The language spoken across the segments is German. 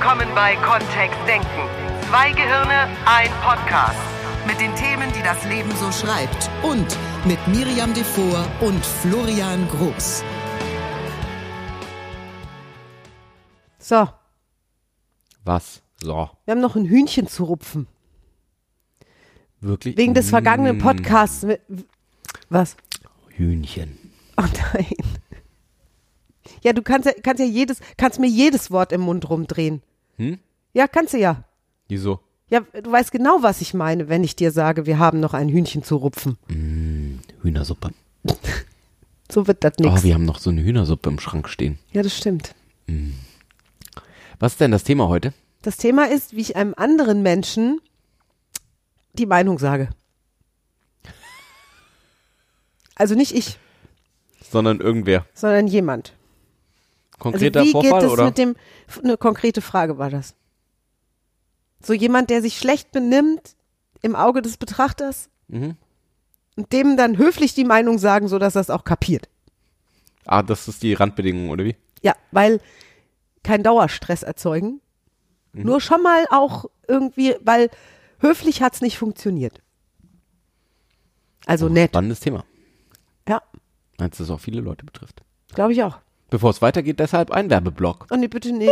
willkommen bei Kontext Denken. Zwei Gehirne, ein Podcast. Mit den Themen, die das Leben so schreibt. Und mit Miriam Devor und Florian Groß. So, Was? So. wir haben noch ein Hühnchen zu rupfen. Wirklich? Wegen des vergangenen Mm, Podcasts. mit- Was? Hühnchen. Oh nein. Ja, du kannst ja, kannst ja jedes, kannst mir jedes Wort im Mund rumdrehen. Hm? Ja, kannst du ja. Wieso? Ja, du weißt genau, was ich meine, wenn ich dir sage, wir haben noch ein Hühnchen zu rupfen. Hühnersuppe. So wird das Oh, nix. wir haben noch so eine Hühnersuppe im Schrank stehen. ja, das stimmt. Was ist denn das Thema heute? Das Thema ist, wie ich einem anderen Menschen die Meinung sage. Also nicht ich, Sondern irgendwer. sondern jemand. Also Konkreter wie Vorfall geht es oder? mit dem, eine konkrete Frage war das. So jemand, der sich schlecht benimmt im Auge des Betrachters Mhm. und dem dann höflich die Meinung sagen, so dass er es auch kapiert. Ah, das ist die Randbedingung, oder wie? Ja, weil kein Dauerstress erzeugen. Mhm. Nur schon mal auch irgendwie, weil höflich hat es nicht funktioniert. Also nett. Spannendes Thema. Ja, Als das auch viele Leute betrifft. glaube ich auch. Bevor es weitergeht, deshalb ein Werbeblock. Und nee, bitte nicht.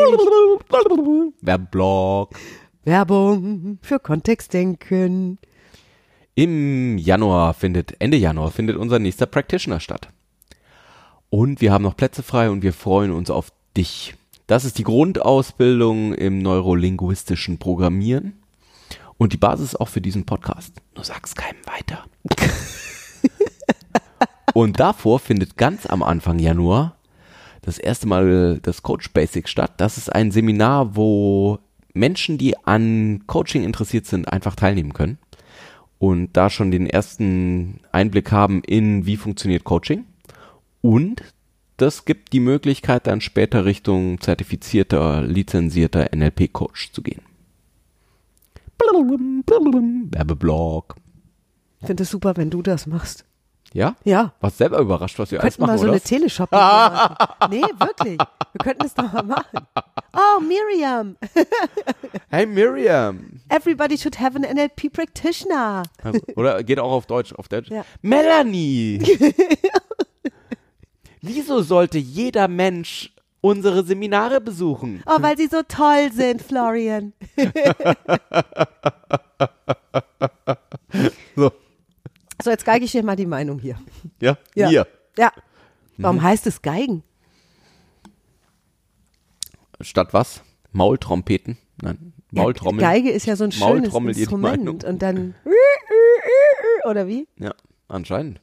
Werbeblock. Werbung für Kontextdenken. Im Januar findet, Ende Januar findet unser nächster Practitioner statt. Und wir haben noch Plätze frei und wir freuen uns auf dich. Das ist die Grundausbildung im neurolinguistischen Programmieren und die Basis auch für diesen Podcast. Nur sag's keinem weiter. und davor findet ganz am Anfang Januar das erste Mal das Coach Basic statt. Das ist ein Seminar, wo Menschen, die an Coaching interessiert sind, einfach teilnehmen können und da schon den ersten Einblick haben in, wie funktioniert Coaching. Und das gibt die Möglichkeit, dann später Richtung zertifizierter, lizenzierter NLP-Coach zu gehen. Werbeblock. Ich finde es super, wenn du das machst. Ja? Ja. Warst selber überrascht, was wir alles könnten machen, mal so oder? eine Teleshopping machen. Nee, wirklich. Wir könnten das doch mal machen. Oh, Miriam. Hey Miriam. Everybody should have an NLP practitioner. Also, oder geht auch auf Deutsch, auf Deutsch. Ja. Melanie. Wieso sollte jeder Mensch unsere Seminare besuchen? Oh, weil sie so toll sind, Florian. So. So, jetzt geige ich dir mal die Meinung hier. Ja? Ja. Hier. Ja. Mhm. Warum heißt es Geigen? Statt was? Maultrompeten? Nein, Maultrommeln. Ja, Geige ist ja so ein schönes Maultrommel Instrument. Und dann oder wie? Ja, anscheinend.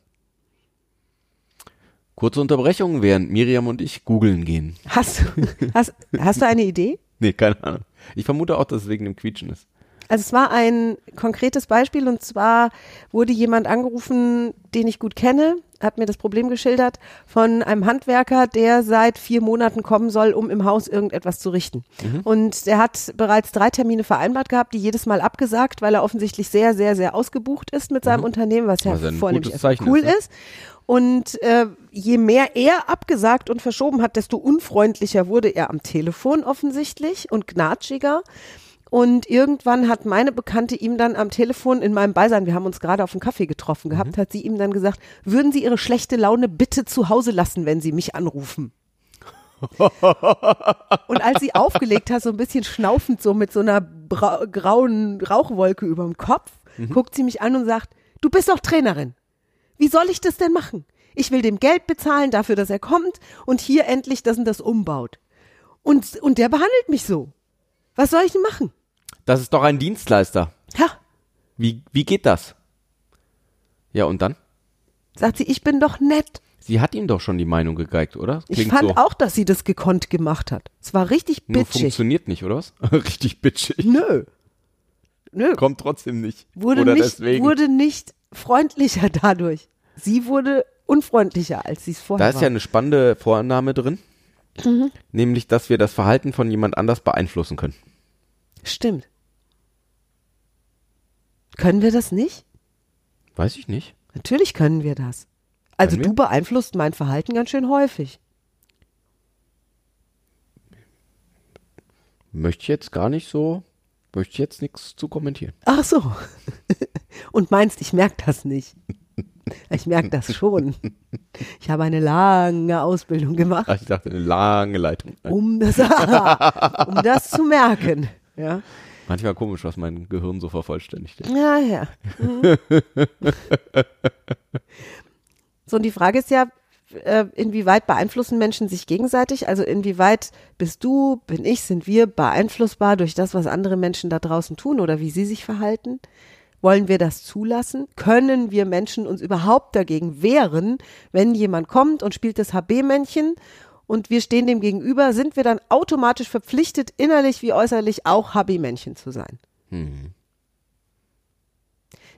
Kurze Unterbrechung, während Miriam und ich googeln gehen. Hast du, hast, hast du eine Idee? Nee, keine Ahnung. Ich vermute auch, dass es wegen dem Quietschen ist. Also es war ein konkretes Beispiel und zwar wurde jemand angerufen, den ich gut kenne, hat mir das Problem geschildert von einem Handwerker, der seit vier Monaten kommen soll, um im Haus irgendetwas zu richten. Und der hat bereits drei Termine vereinbart gehabt, die jedes Mal abgesagt, weil er offensichtlich sehr, sehr, sehr ausgebucht ist mit seinem Unternehmen, was ja ein vornehmlich cool ist, ne? ist. Und äh, je mehr er abgesagt und verschoben hat, desto unfreundlicher wurde er am Telefon offensichtlich und gnatschiger. Und irgendwann hat meine Bekannte ihm dann am Telefon in meinem Beisein, wir haben uns gerade auf einen Kaffee getroffen gehabt, hat sie ihm dann gesagt, würden Sie Ihre schlechte Laune bitte zu Hause lassen, wenn Sie mich anrufen. Und als sie aufgelegt hat, so ein bisschen schnaufend, so mit so einer grauen Rauchwolke über dem Kopf, guckt sie mich an und sagt, du bist doch Trainerin. Wie soll ich das denn machen? Ich will dem Geld bezahlen dafür, dass er kommt und hier endlich das und das umbaut. Und, und der behandelt mich so. Was soll ich denn machen? Das ist doch ein Dienstleister. Ja, Wie, wie geht das? Ja, und dann? sagt sie, ich bin doch nett. Sie hat ihm doch schon die Meinung gegeigt, oder? Ich fand so. auch, dass sie das gekonnt gemacht hat. Es war richtig Nur bitchig. funktioniert nicht, oder was? Richtig bitchig. Nö. Nö. Kommt trotzdem nicht. Wurde oder nicht, deswegen. wurde nicht freundlicher dadurch. Sie wurde unfreundlicher, als sie es vorher da ist war. ja eine spannende Vorannahme drin. Mhm. Nämlich, dass wir das Verhalten von jemand anders beeinflussen können. Stimmt. Können wir das nicht? Weiß ich nicht. Natürlich können wir das. Also du beeinflusst mein Verhalten ganz schön häufig. Möchte ich jetzt gar nicht so, möchte ich jetzt nichts zu kommentieren. Ach so. Und meinst, ich merke das nicht. Ich merke das schon. Ich habe eine lange Ausbildung gemacht, Ach, ich dachte, eine lange Leitung. Um das, um das zu merken. Ja, Manchmal komisch, was mein Gehirn so vervollständigt. ja. ja. Mhm. So, und die Frage ist ja, äh, inwieweit beeinflussen Menschen sich gegenseitig? Also inwieweit bist du, bin ich, sind wir beeinflussbar durch das, was andere Menschen da draußen tun oder wie sie sich verhalten? Wollen wir das zulassen? Können wir Menschen uns überhaupt dagegen wehren, wenn jemand kommt und spielt das HB-Männchen und wir stehen dem gegenüber, sind wir dann automatisch verpflichtet, innerlich wie äußerlich auch HB-Männchen zu sein?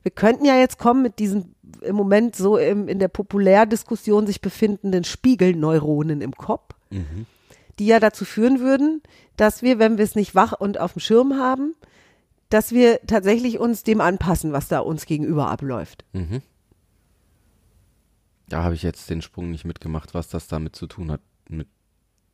Wir könnten ja jetzt kommen mit diesen im Moment so im, in der Populärdiskussion sich befindenden Spiegelneuronen im Kopf, die ja dazu führen würden, dass wir, wenn wir es nicht wach und auf dem Schirm haben, dass wir tatsächlich uns dem anpassen, was da uns gegenüber abläuft. Da habe ich jetzt den Sprung nicht mitgemacht, was das damit zu tun hat. Mit,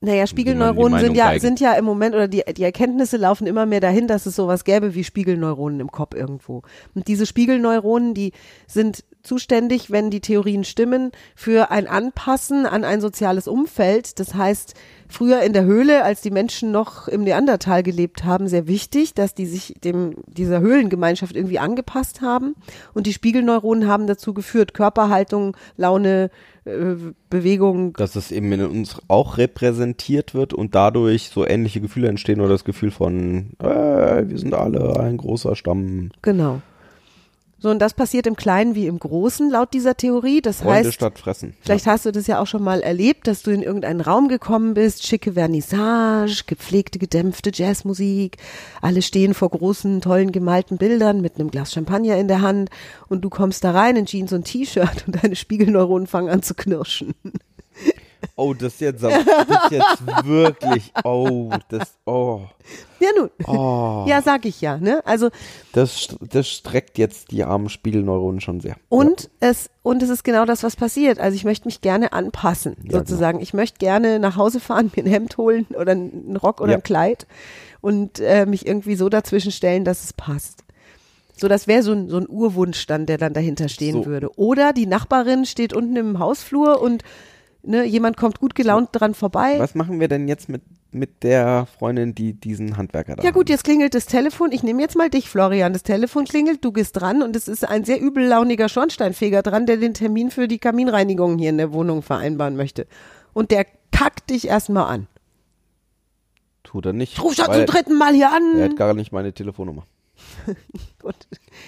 Naja, Spiegelneuronen sind ja, sind ja im Moment, oder die, die Erkenntnisse laufen immer mehr dahin, dass es sowas gäbe wie Spiegelneuronen im Kopf irgendwo. Und diese Spiegelneuronen, die sind zuständig, wenn die Theorien stimmen, für ein Anpassen an ein soziales Umfeld. Das heißt, früher in der Höhle, als die Menschen noch im Neandertal gelebt haben, sehr wichtig, dass die sich dem, dieser Höhlengemeinschaft irgendwie angepasst haben. Und die Spiegelneuronen haben dazu geführt, Körperhaltung, Laune, äh, Bewegung, dass es eben in uns auch repräsentiert wird und dadurch so ähnliche Gefühle entstehen oder das Gefühl von, äh, wir sind alle ein großer Stamm. Genau. So, und das passiert im Kleinen wie im Großen, laut dieser Theorie. Das Freunde heißt, statt fressen. vielleicht hast du das ja auch schon mal erlebt, dass du in irgendeinen Raum gekommen bist, schicke Vernissage, gepflegte, gedämpfte Jazzmusik, alle stehen vor großen, tollen, gemalten Bildern mit einem Glas Champagner in der Hand und du kommst da rein in Jeans und T-Shirt und deine Spiegelneuronen fangen an zu knirschen. Oh, das ist jetzt, das ist jetzt wirklich, oh, das, oh, Ja, nun. oh. Ja, sag ich ja, ne? Also, Das, das streckt jetzt die armen Spiegelneuronen schon sehr. Und es und es ist genau das, was passiert. Also ich möchte mich gerne anpassen, Ja, sozusagen. Ich möchte gerne nach Hause fahren, mir ein Hemd holen oder einen Rock oder Ja. ein Kleid und äh, mich irgendwie so dazwischen stellen, dass es passt. So, das wäre so ein, so ein Urwunsch dann, der dann dahinter stehen So. würde. Oder die Nachbarin steht unten im Hausflur und ne, jemand kommt gut gelaunt dran vorbei. Was machen wir denn jetzt mit, mit der Freundin, die diesen Handwerker da Ja gut, jetzt klingelt das Telefon. Ich nehme jetzt mal dich, Florian. Das Telefon klingelt, du gehst dran und es ist ein sehr übellauniger Schornsteinfeger dran, der den Termin für die Kaminreinigung hier in der Wohnung vereinbaren möchte. Und der kackt dich erstmal an. Tut er nicht. Ich ruf schon zum dritten Mal hier an. Er hat gar nicht meine Telefonnummer. Gut.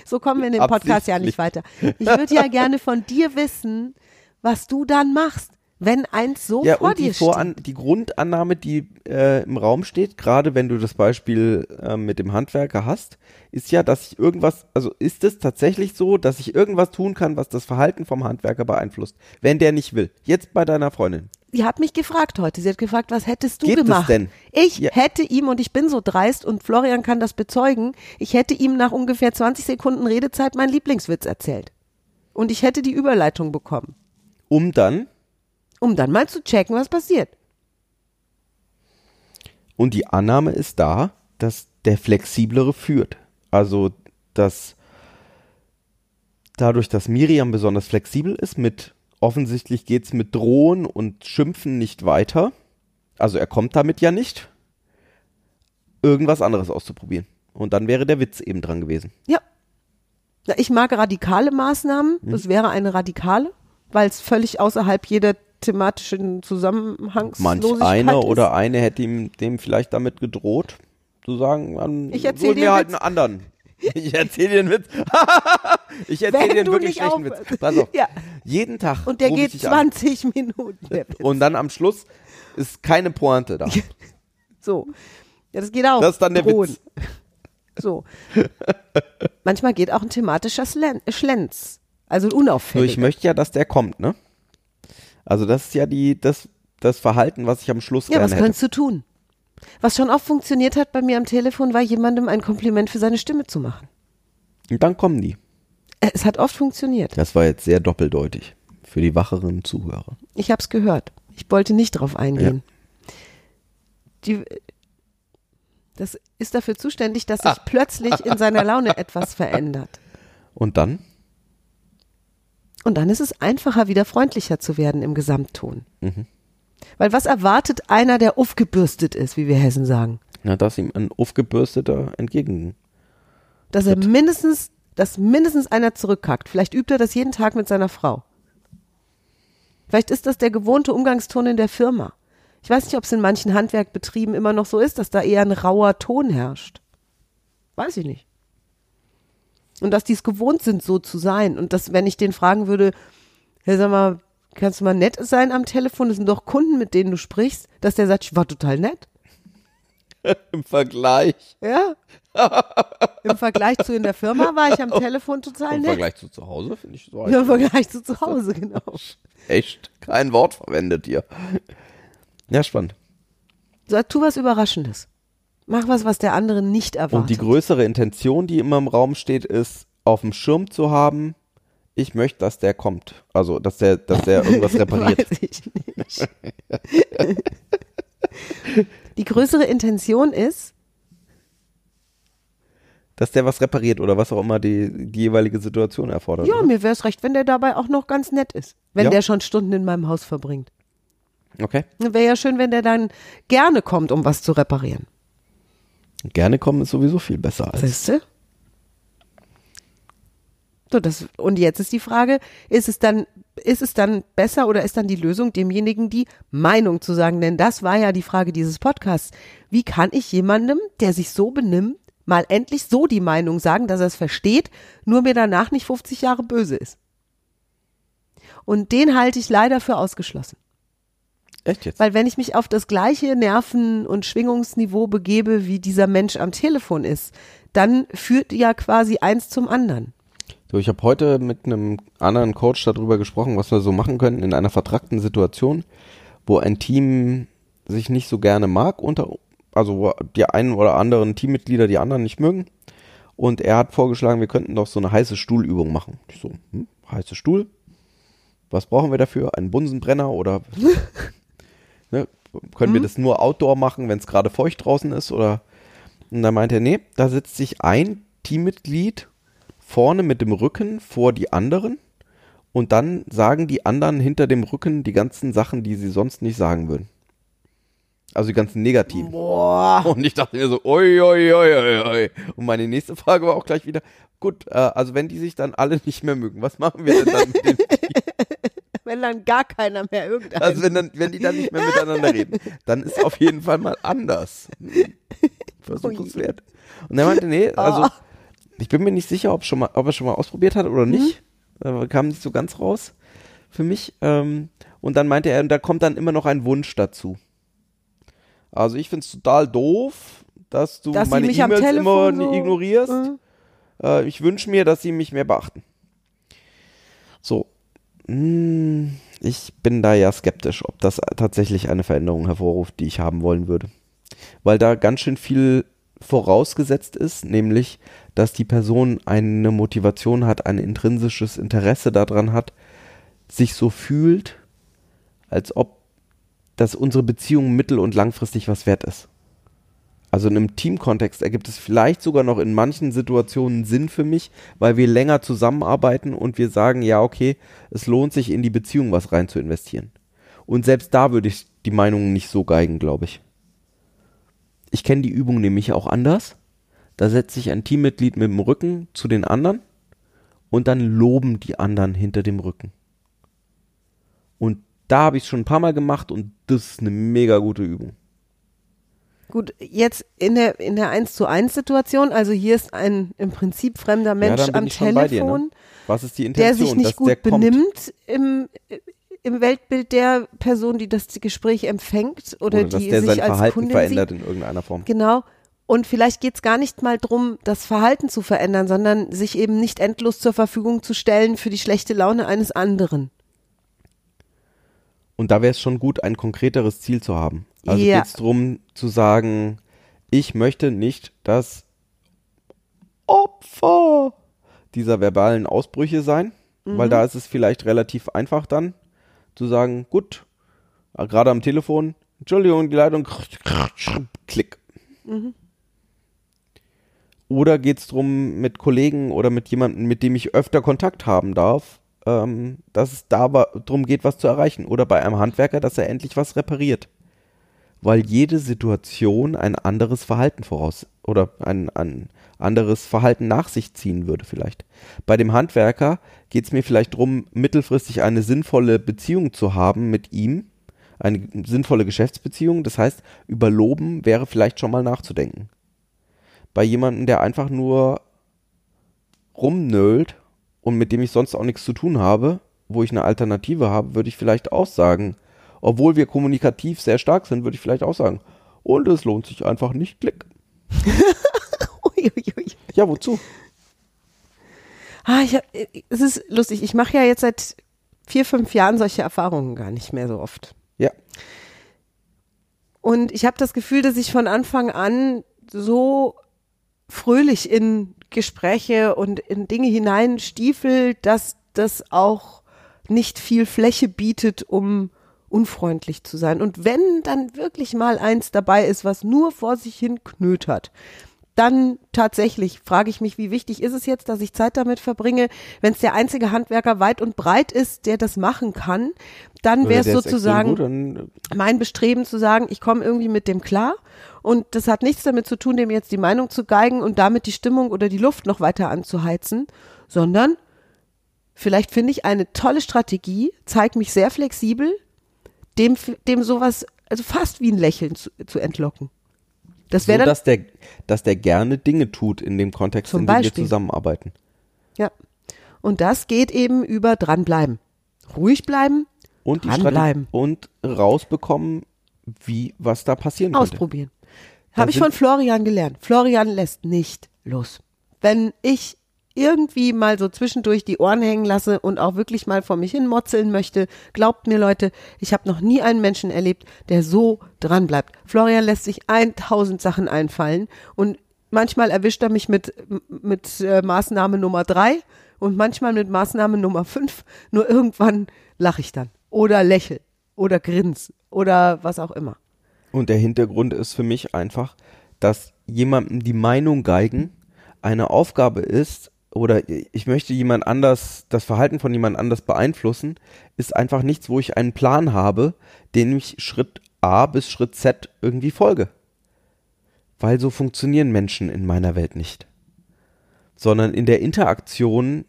So kommen wir in dem Podcast ja nicht weiter. Ich würde ja gerne von dir wissen, was du dann machst, wenn eins so Ja, vor und die, dir Voran steht. die Grundannahme, die äh, im Raum steht, gerade wenn du das Beispiel äh, mit dem Handwerker hast, ist ja, dass ich irgendwas, also ist es tatsächlich so, dass ich irgendwas tun kann, was das Verhalten vom Handwerker beeinflusst, wenn der nicht will. Jetzt bei deiner Freundin. Sie hat mich gefragt heute. Sie hat gefragt, was hättest du Geht es gemacht? denn? Ich Ja. hätte ihm, und ich bin so dreist, und Florian kann das bezeugen, ich hätte ihm nach ungefähr 20 Sekunden Redezeit meinen Lieblingswitz erzählt. Und ich hätte die Überleitung bekommen, Um dann, um dann mal zu checken, was passiert. und die Annahme ist da, dass der Flexiblere führt. Also, dass dadurch, dass Miriam besonders flexibel ist, mit offensichtlich geht's mit Drohen und Schimpfen nicht weiter. Also er kommt damit ja nicht, irgendwas anderes auszuprobieren. Und dann wäre der Witz eben dran gewesen. Ja. Ich mag radikale Maßnahmen. Mhm. Das wäre eine radikale, weil es völlig außerhalb jeder thematischen Zusammenhangslosigkeit Manch einer ist. oder eine hätte ihm dem vielleicht damit gedroht, zu sagen, dann Ich erzähl hol dir mir halt einen anderen. Ich erzähle dir einen Witz. ich erzähle dir einen wirklich schlechten Witz. Pass auf. Ja. Jeden Tag. Und der geht dich an. 20 Minuten. Und dann am Schluss ist keine Pointe da. So. Ja, das geht auch. Das ist dann der Drohen. Witz. So. Manchmal geht auch ein thematischer Slen Schlenz. Also unauffällig. ich möchte ja, dass der kommt, ne? Also das ist ja die, das, das Verhalten, was ich am Schluss ja, was hätte. könntest du tun? Was schon oft funktioniert hat bei mir am Telefon, war jemandem ein Kompliment für seine Stimme zu machen. Und dann kommen die. Äh, Es hat oft funktioniert. Das war jetzt sehr doppeldeutig. Für die wacheren Zuhörer. Ich habe es gehört. Ich wollte nicht drauf eingehen. Die, Das ist dafür zuständig, dass sich plötzlich in seiner Laune etwas verändert. Und dann? Und dann ist es einfacher, wieder freundlicher zu werden im Gesamtton. Mhm. Weil was erwartet einer, der aufgebürstet ist, wie wir Hessen sagen? Na, dass ihm ein aufgebürsteter entgegen. Dass er mindestens, dass mindestens einer zurückkackt. Vielleicht übt er das jeden Tag mit seiner Frau. Vielleicht ist das der gewohnte Umgangston in der Firma. Ich weiß nicht, ob es in manchen Handwerkbetrieben immer noch so ist, dass da eher ein rauer Ton herrscht. Weiß ich nicht. Und dass die es gewohnt sind, so zu sein. Und dass, wenn ich den fragen würde, hey, sag mal, kannst du mal nett sein am Telefon? Das sind doch Kunden, mit denen du sprichst, dass der sagt, ich war total nett. Im Vergleich. Ja. Im Vergleich zu in der Firma war ich am Telefon total Im nett. Vergleich zu zu Hause finde ich so Ja, Im Vergleich zu zu Hause, genau. echt kein Wort verwendet hier. Ja, spannend. So, tu was Überraschendes. Mach was, was der andere nicht erwartet. Und die größere Intention, die immer im Raum steht, ist, auf dem Schirm zu haben, ich möchte, dass der kommt. Also, dass der, dass der irgendwas repariert. Weiß ich nicht. die größere Intention ist, Dass der was repariert oder was auch immer die, die jeweilige Situation erfordert. ja, oder? mir wäre es recht, wenn der dabei auch noch ganz nett ist. Wenn Ja. der schon Stunden in meinem Haus verbringt. Okay. Wäre ja schön, wenn der dann gerne kommt, um was zu reparieren. Gerne kommen ist sowieso viel besser als. Siehst du? So, das, und jetzt ist die Frage, ist es dann, ist es dann besser oder ist dann die Lösung, demjenigen die Meinung zu sagen? Denn das war ja die Frage dieses Podcasts. Wie kann ich jemandem, der sich so benimmt, mal endlich so die Meinung sagen, dass er es versteht, nur mir danach nicht 50 Jahre böse ist? Und den halte ich leider für ausgeschlossen. Echt jetzt? Weil wenn ich mich auf das gleiche Nerven- und Schwingungsniveau begebe, wie dieser Mensch am Telefon ist, dann führt ja quasi eins zum anderen. So, ich habe heute mit einem anderen Coach darüber gesprochen, was wir so machen können in einer vertrackten Situation, wo ein Team sich nicht so gerne mag, unter, also wo die einen oder anderen Teammitglieder die anderen nicht mögen. Und er hat vorgeschlagen, wir könnten doch so eine heiße Stuhlübung machen. Ich so, hm, heiße Stuhl? Was brauchen wir dafür? Einen Bunsenbrenner oder ne, können wir das nur outdoor machen, wenn es gerade feucht draußen ist? Oder und dann meinte er, nee, da setzt sich ein Teammitglied vorne mit dem Rücken vor die anderen und dann sagen die anderen hinter dem Rücken die ganzen Sachen, die sie sonst nicht sagen würden. Also die ganzen negativen. Boah. Und ich dachte mir so, oi, oi, oi, oi, oi. Und meine nächste Frage war auch gleich wieder, gut, äh, also wenn die sich dann alle nicht mehr mögen, was machen wir denn dann mit dem Wenn dann gar keiner mehr irgendein. Also wenn, dann, wenn die dann nicht mehr miteinander reden, dann ist auf jeden Fall mal anders. Versuch es wert. Und er meinte, nee, also ich bin mir nicht sicher, ob, schon mal, ob er schon mal ausprobiert hat oder nicht. Da kam nicht so ganz raus für mich. Ähm, und dann meinte er, und da kommt dann immer noch ein Wunsch dazu. Also ich finde es total doof, dass du Dass meine E-Mails immer so- ignorierst. Mhm. Ich wünsche mir, dass sie mich mehr beachten. So. Hm, Ich bin da ja skeptisch, ob das tatsächlich eine Veränderung hervorruft, die ich haben wollen würde. Weil da ganz schön viel vorausgesetzt ist, nämlich, dass die Person eine Motivation hat, ein intrinsisches Interesse daran hat, sich so fühlt, als ob dass unsere Beziehung mittel- und langfristig was wert ist. Also in einem Teamkontext ergibt es vielleicht sogar noch in manchen Situationen Sinn für mich, weil wir länger zusammenarbeiten und wir sagen, ja, okay, es lohnt sich in die Beziehung was rein zu investieren. Und selbst da würde ich die Meinung nicht so geigen, glaube ich. Ich kenne die Übung nämlich auch anders. Da setzt sich ein Teammitglied mit dem Rücken zu den anderen und dann loben die anderen hinter dem Rücken. Und da habe ich es schon ein paar Mal gemacht und das ist eine mega gute Übung. Gut, jetzt in der, in der 1 zu 1 Situation, also hier ist ein im Prinzip fremder Mensch bin am bei dir, ne? Telefon, Was ist die der Intention? sich nicht gut der benimmt im, im Weltbild der Person, die das Gespräch empfängt oder, Oder die der sich sein als Verhalten Kundin verändert sieht. in irgendeiner Form. Genau. Und vielleicht geht es gar nicht mal drum, das Verhalten zu verändern, sondern sich eben nicht endlos zur Verfügung zu stellen für die schlechte Laune eines anderen. Und da wäre es schon gut, ein konkreteres Ziel zu haben. Also Ja. geht es darum zu sagen, ich möchte nicht das Opfer dieser verbalen Ausbrüche sein, Mhm. weil da ist es vielleicht relativ einfach dann zu sagen, gut, gerade am Telefon, Entschuldigung, die Leitung, klick. Oder geht es darum, mit Kollegen oder mit jemandem, mit dem ich öfter Kontakt haben darf, ähm, dass es darum geht, was zu erreichen. Oder bei einem Handwerker, dass er endlich was repariert. Weil jede Situation ein anderes Verhalten voraus oder ein, ein anderes Verhalten nach sich ziehen würde vielleicht. Bei dem Handwerker geht es mir vielleicht darum, mittelfristig eine sinnvolle Beziehung zu haben mit ihm, eine sinnvolle Geschäftsbeziehung. Das heißt, über Loben wäre vielleicht schon mal nachzudenken. Bei jemandem, der einfach nur rumnölt und mit dem ich sonst auch nichts zu tun habe, wo ich eine Alternative habe, würde ich vielleicht auch sagen, obwohl wir kommunikativ sehr stark sind, würde ich vielleicht auch sagen, und es lohnt sich einfach nicht, klick. Ja, wozu? Ah, ich hab, es ist lustig. Ich mache ja jetzt seit vier, fünf Jahren solche Erfahrungen gar nicht mehr so oft. Ja. Und ich habe das Gefühl, dass ich von Anfang an so fröhlich in Gespräche und in Dinge hineinstiefel, dass das auch nicht viel Fläche bietet, um unfreundlich zu sein. Und wenn dann wirklich mal eins dabei ist, was nur vor sich hin knötert, dann tatsächlich frage ich mich, wie wichtig ist es jetzt, dass ich Zeit damit verbringe. Wenn es der einzige Handwerker weit und breit ist, der das machen kann, dann wäre es sozusagen dann, mein Bestreben zu sagen, ich komme irgendwie mit dem klar. Und das hat nichts damit zu tun, dem jetzt die Meinung zu geigen und damit die Stimmung oder die Luft noch weiter anzuheizen, sondern vielleicht finde ich eine tolle Strategie, zeige mich sehr flexibel, dem, dem sowas, also fast wie ein Lächeln zu, zu entlocken. Das wäre so, dann dass der, dass der gerne Dinge tut in dem Kontext, in dem wir Beispiel. zusammenarbeiten. Ja. Und das geht eben über dranbleiben. Ruhig bleiben, Und die Dranbleiben. Und rausbekommen, wie, was da passieren könnte. ausprobieren. Habe ich von Florian gelernt. Florian lässt nicht los. Wenn ich irgendwie mal so zwischendurch die Ohren hängen lasse und auch wirklich mal vor mich hin motzeln möchte, glaubt mir Leute, ich habe noch nie einen Menschen erlebt, der so dran bleibt. Florian lässt sich 1000 Sachen einfallen und manchmal erwischt er mich mit, mit äh, Maßnahme Nummer drei und manchmal mit Maßnahme Nummer fünf. Nur irgendwann lache ich dann oder lächel oder grins oder was auch immer. Und der Hintergrund ist für mich einfach, dass jemandem die Meinung geigen eine Aufgabe ist, oder ich möchte jemand anders, das Verhalten von jemand anders beeinflussen, ist einfach nichts, wo ich einen Plan habe, den ich Schritt A bis Schritt Z irgendwie folge. Weil so funktionieren Menschen in meiner Welt nicht. Sondern in der Interaktion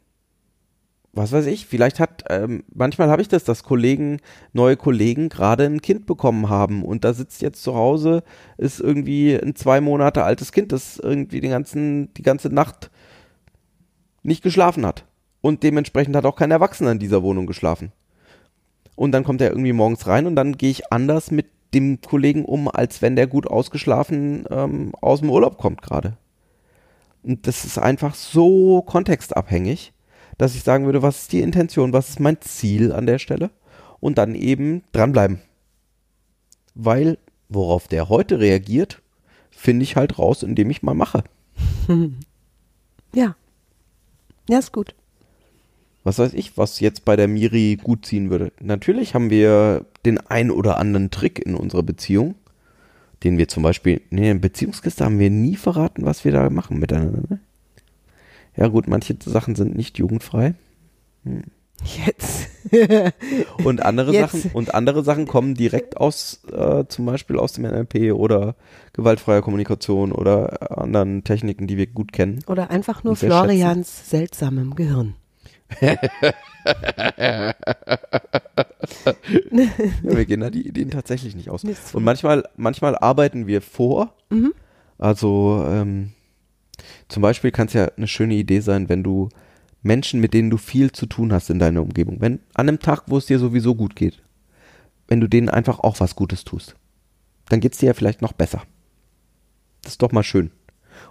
was weiß ich, vielleicht hat, ähm, manchmal habe ich das, dass Kollegen, neue Kollegen gerade ein Kind bekommen haben und da sitzt jetzt zu Hause, ist irgendwie ein zwei Monate altes Kind, das irgendwie den ganzen, die ganze Nacht nicht geschlafen hat. Und dementsprechend hat auch kein Erwachsener in dieser Wohnung geschlafen. Und dann kommt er irgendwie morgens rein und dann gehe ich anders mit dem Kollegen um, als wenn der gut ausgeschlafen ähm, aus dem Urlaub kommt gerade. Und das ist einfach so kontextabhängig dass ich sagen würde, was ist die Intention, was ist mein Ziel an der Stelle und dann eben dranbleiben. Weil worauf der heute reagiert, finde ich halt raus, indem ich mal mache. Ja. Ja, ist gut. Was weiß ich, was jetzt bei der Miri gut ziehen würde. Natürlich haben wir den ein oder anderen Trick in unserer Beziehung, den wir zum Beispiel, nee, in Beziehungskiste haben wir nie verraten, was wir da machen miteinander. Ne? Ja gut, manche Sachen sind nicht jugendfrei. Jetzt. Und andere Jetzt. Sachen und andere Sachen kommen direkt aus, äh, zum Beispiel aus dem NLP oder gewaltfreier Kommunikation oder anderen Techniken, die wir gut kennen. Oder einfach nur Florians seltsamem Gehirn. Ja, wir gehen da die Ideen tatsächlich nicht aus. Und manchmal, manchmal arbeiten wir vor. Also ähm, zum Beispiel kann es ja eine schöne Idee sein, wenn du Menschen, mit denen du viel zu tun hast in deiner Umgebung, wenn an einem Tag, wo es dir sowieso gut geht, wenn du denen einfach auch was Gutes tust, dann geht es dir ja vielleicht noch besser. Das ist doch mal schön.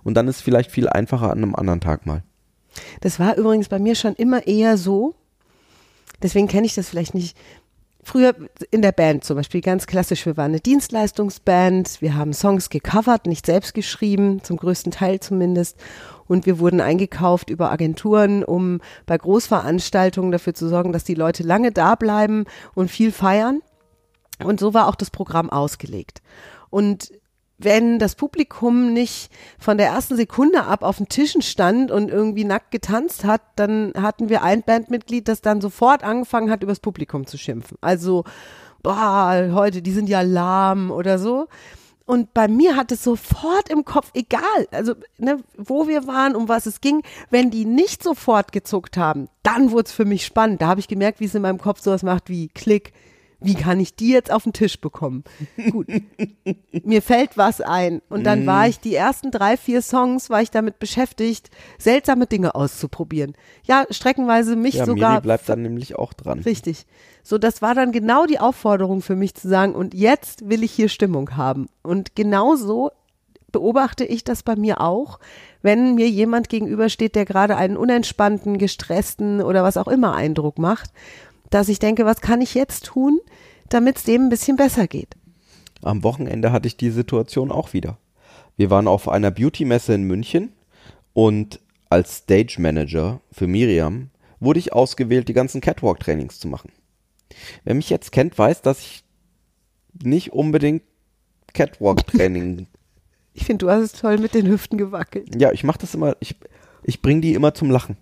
Und dann ist es vielleicht viel einfacher an einem anderen Tag mal. Das war übrigens bei mir schon immer eher so. Deswegen kenne ich das vielleicht nicht. Früher in der Band zum Beispiel ganz klassisch. Wir waren eine Dienstleistungsband. Wir haben Songs gecovert, nicht selbst geschrieben, zum größten Teil zumindest. Und wir wurden eingekauft über Agenturen, um bei Großveranstaltungen dafür zu sorgen, dass die Leute lange da bleiben und viel feiern. Und so war auch das Programm ausgelegt. Und wenn das Publikum nicht von der ersten Sekunde ab auf den Tischen stand und irgendwie nackt getanzt hat, dann hatten wir ein Bandmitglied, das dann sofort angefangen hat, übers Publikum zu schimpfen. Also, boah, heute, die sind ja lahm oder so. Und bei mir hat es sofort im Kopf, egal, also ne, wo wir waren, um was es ging, wenn die nicht sofort gezuckt haben, dann wurde es für mich spannend. Da habe ich gemerkt, wie es in meinem Kopf sowas macht wie Klick, wie kann ich die jetzt auf den Tisch bekommen? Gut, mir fällt was ein. Und dann Mhm. war ich die ersten drei, vier Songs, war ich damit beschäftigt, seltsame Dinge auszuprobieren. Ja, streckenweise mich Ja, sogar Miri bleibt dann nämlich auch dran. Richtig. So, das war dann genau die Aufforderung für mich zu sagen, und jetzt will ich hier Stimmung haben. Und genauso beobachte ich das bei mir auch, wenn mir jemand gegenübersteht, der gerade einen unentspannten, gestressten oder was auch immer Eindruck macht, dass ich denke, was kann ich jetzt tun, damit es dem ein bisschen besser geht. Am Wochenende hatte ich die Situation auch wieder. Wir waren auf einer Beauty-Messe in München und als Stage Manager für Miriam wurde ich ausgewählt, die ganzen Catwalk-Trainings zu machen. Wer mich jetzt kennt, weiß, dass ich nicht unbedingt Catwalk-Training. Ich finde, du hast es toll mit den Hüften gewackelt. ja, ich mache das immer, ich, ich bringe die immer zum Lachen.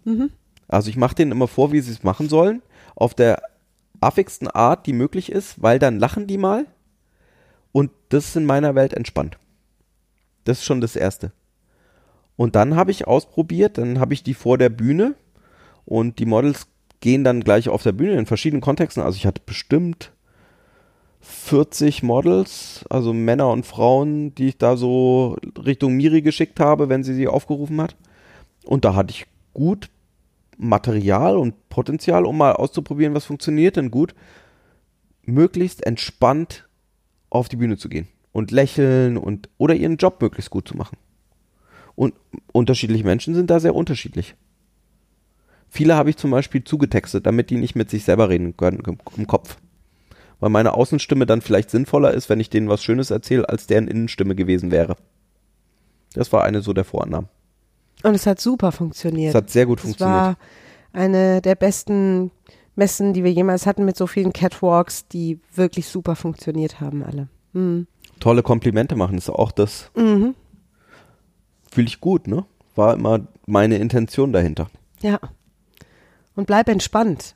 Also ich mache denen immer vor, wie sie es machen sollen, auf der affigsten Art, die möglich ist, weil dann lachen die mal und das ist in meiner Welt entspannt. Das ist schon das Erste. Und dann habe ich ausprobiert, dann habe ich die vor der Bühne und die Models gehen dann gleich auf der Bühne in verschiedenen Kontexten. Also ich hatte bestimmt 40 Models, also Männer und Frauen, die ich da so Richtung Miri geschickt habe, wenn sie sie aufgerufen hat. Und da hatte ich gut Material und Potenzial, um mal auszuprobieren, was funktioniert denn gut, möglichst entspannt auf die Bühne zu gehen und lächeln und oder ihren Job möglichst gut zu machen. Und unterschiedliche Menschen sind da sehr unterschiedlich. Viele habe ich zum Beispiel zugetextet, damit die nicht mit sich selber reden können im, Kopf. Weil meine Außenstimme dann vielleicht sinnvoller ist, wenn ich denen was Schönes erzähle, als deren Innenstimme gewesen wäre. Das war eine so der Vorannahmen. Und es hat super funktioniert. Es hat sehr gut funktioniert. war eine der besten Messen, die wir jemals hatten, mit so vielen Catwalks, die wirklich super funktioniert haben, alle. Mhm. Tolle Komplimente machen ist auch das. Fühle ich gut, ne? War immer meine Intention dahinter. Ja. Und bleib entspannt.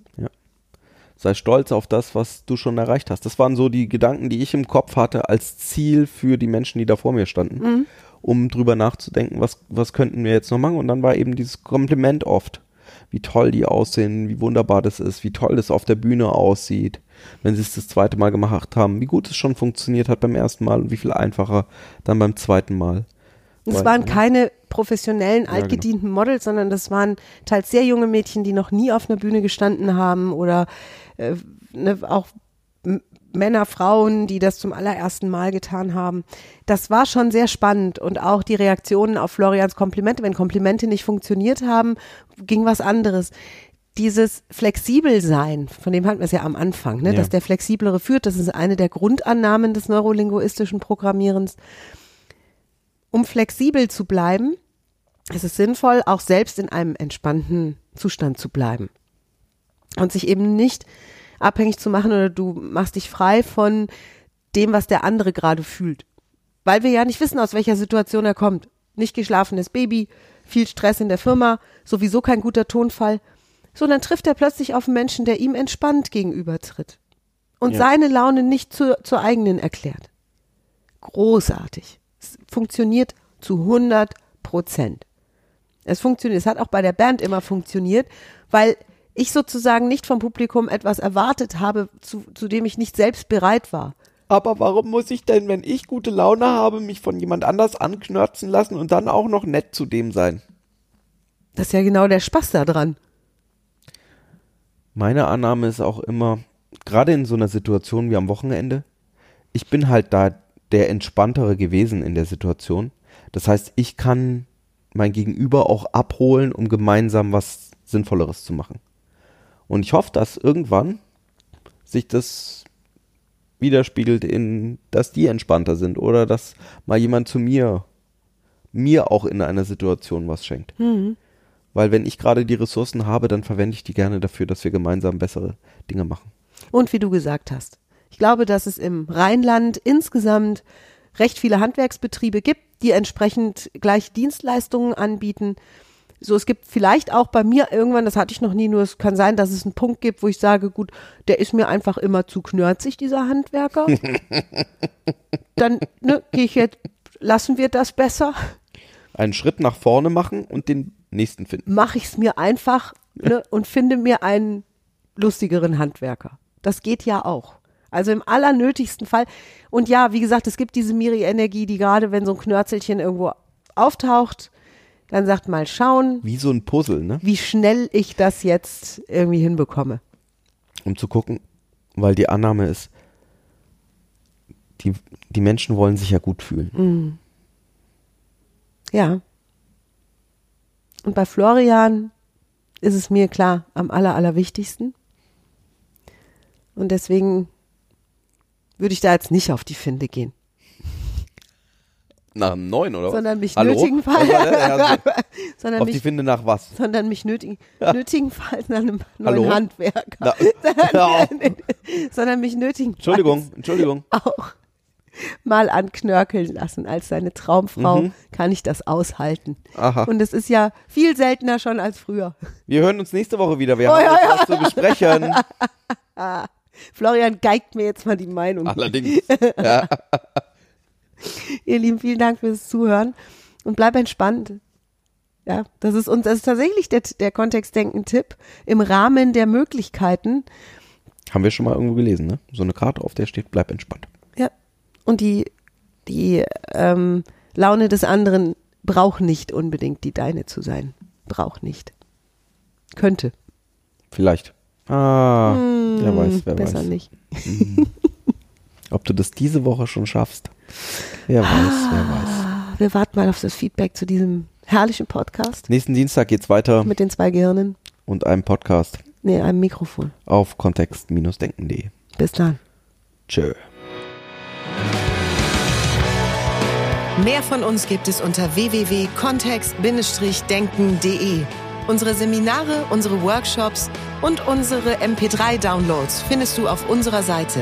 Sei stolz auf das, was du schon erreicht hast. Das waren so die Gedanken, die ich im Kopf hatte als Ziel für die Menschen, die da vor mir standen, um drüber nachzudenken, was, was könnten wir jetzt noch machen. Und dann war eben dieses Kompliment oft, wie toll die aussehen, wie wunderbar das ist, wie toll das auf der Bühne aussieht, wenn sie es das zweite Mal gemacht haben, wie gut es schon funktioniert hat beim ersten Mal und wie viel einfacher dann beim zweiten Mal. Und es waren keine professionellen, genau. altgedienten Models, sondern das waren teils sehr junge Mädchen, die noch nie auf einer Bühne gestanden haben oder äh, ne, auch Männer, Frauen, die das zum allerersten Mal getan haben. Das war schon sehr spannend und auch die Reaktionen auf Florians Komplimente. Wenn Komplimente nicht funktioniert haben, ging was anderes. Dieses flexibel sein, von dem hatten wir es ja am Anfang, ne, Ja. dass der flexiblere führt, das ist eine der Grundannahmen des neurolinguistischen Programmierens um flexibel zu bleiben, ist es sinnvoll, auch selbst in einem entspannten Zustand zu bleiben. Und sich eben nicht abhängig zu machen oder du machst dich frei von dem, was der andere gerade fühlt. Weil wir ja nicht wissen, aus welcher Situation er kommt. Nicht geschlafenes Baby, viel Stress in der Firma, sowieso kein guter Tonfall. So, dann trifft er plötzlich auf einen Menschen, der ihm entspannt gegenübertritt. Und Ja. seine Laune nicht zur, zur eigenen erklärt. Großartig. Es funktioniert zu 100 Prozent. Es funktioniert. Es hat auch bei der Band immer funktioniert, weil ich sozusagen nicht vom Publikum etwas erwartet habe, zu, zu dem ich nicht selbst bereit war. Aber warum muss ich denn, wenn ich gute Laune habe, mich von jemand anders anknörzen lassen und dann auch noch nett zu dem sein? Das ist ja genau der Spaß daran. Meine Annahme ist auch immer, gerade in so einer Situation wie am Wochenende, ich bin halt da der Entspanntere gewesen in der Situation. Das heißt, ich kann mein Gegenüber auch abholen, um gemeinsam was Sinnvolleres zu machen. Und ich hoffe, dass irgendwann sich das widerspiegelt in, dass die entspannter sind oder dass mal jemand zu mir, mir auch in einer Situation was schenkt. Weil wenn ich gerade die Ressourcen habe, dann verwende ich die gerne dafür, dass wir gemeinsam bessere Dinge machen. Und wie du gesagt hast, ich glaube, dass es im Rheinland insgesamt recht viele Handwerksbetriebe gibt, die entsprechend gleich Dienstleistungen anbieten. So, es gibt vielleicht auch bei mir irgendwann, das hatte ich noch nie, nur es kann sein, dass es einen Punkt gibt, wo ich sage, gut, der ist mir einfach immer zu knörzig, dieser Handwerker. Dann ne, gehe ich jetzt, lassen wir das besser. Einen Schritt nach vorne machen und den nächsten finden. Mache ich es mir einfach ne, und finde mir einen lustigeren Handwerker. Das geht ja auch. Also im allernötigsten Fall. Und ja, wie gesagt, es gibt diese Miri-Energie, die gerade, wenn so ein Knörzelchen irgendwo auftaucht, dann sagt mal schauen, Wie so ein Puzzle, ne? wie schnell ich das jetzt irgendwie hinbekomme. Um zu gucken, weil die Annahme ist, die, die Menschen wollen sich ja gut fühlen. Ja. Und bei Florian ist es mir klar am aller, allerwichtigsten. Und deswegen würde ich da jetzt nicht auf die Finde gehen, Nach einem neuen, oder was? sondern mich Hallo? nötigenfalls? Ja, sondern Auf die mich, Finde nach was? sondern mich nötigen, nötigenfalls nach einem neuen Hallo? Handwerker, Na, hör auf. sondern mich nötigen Entschuldigung, Entschuldigung. auch mal anknörkeln lassen. Als seine Traumfrau Mhm. kann ich das aushalten. Aha. Und es ist ja viel seltener schon als früher. Wir hören uns nächste Woche wieder. Wir Oh, haben ja, noch was zu besprechen. Florian geigt mir jetzt mal die Meinung. Allerdings. Ihr Lieben, vielen Dank fürs Zuhören und bleib entspannt. Ja, das ist uns, das ist tatsächlich der, der Kontextdenken-Tipp im Rahmen der Möglichkeiten. Haben wir schon mal irgendwo gelesen, ne? So eine Karte, auf der steht, bleib entspannt. Ja. Und die, die ähm, Laune des anderen braucht nicht unbedingt die deine zu sein. Braucht nicht. Könnte. Vielleicht. Ah, wer weiß, wer Hm, Besser weiß. nicht. Ob du das diese Woche schon schaffst. Wer weiß, wer weiß. Wir warten mal auf das Feedback zu diesem herrlichen Podcast Nächsten Dienstag geht's weiter mit den zwei Gehirnen. und einem Podcast Nee, einem Mikrofon. auf kontext-denken.de. Bis dann. Tschö. Mehr von uns gibt es unter www.kontext-denken.de. Unsere Seminare, unsere Workshops und unsere MP3-Downloads findest du auf unserer Seite.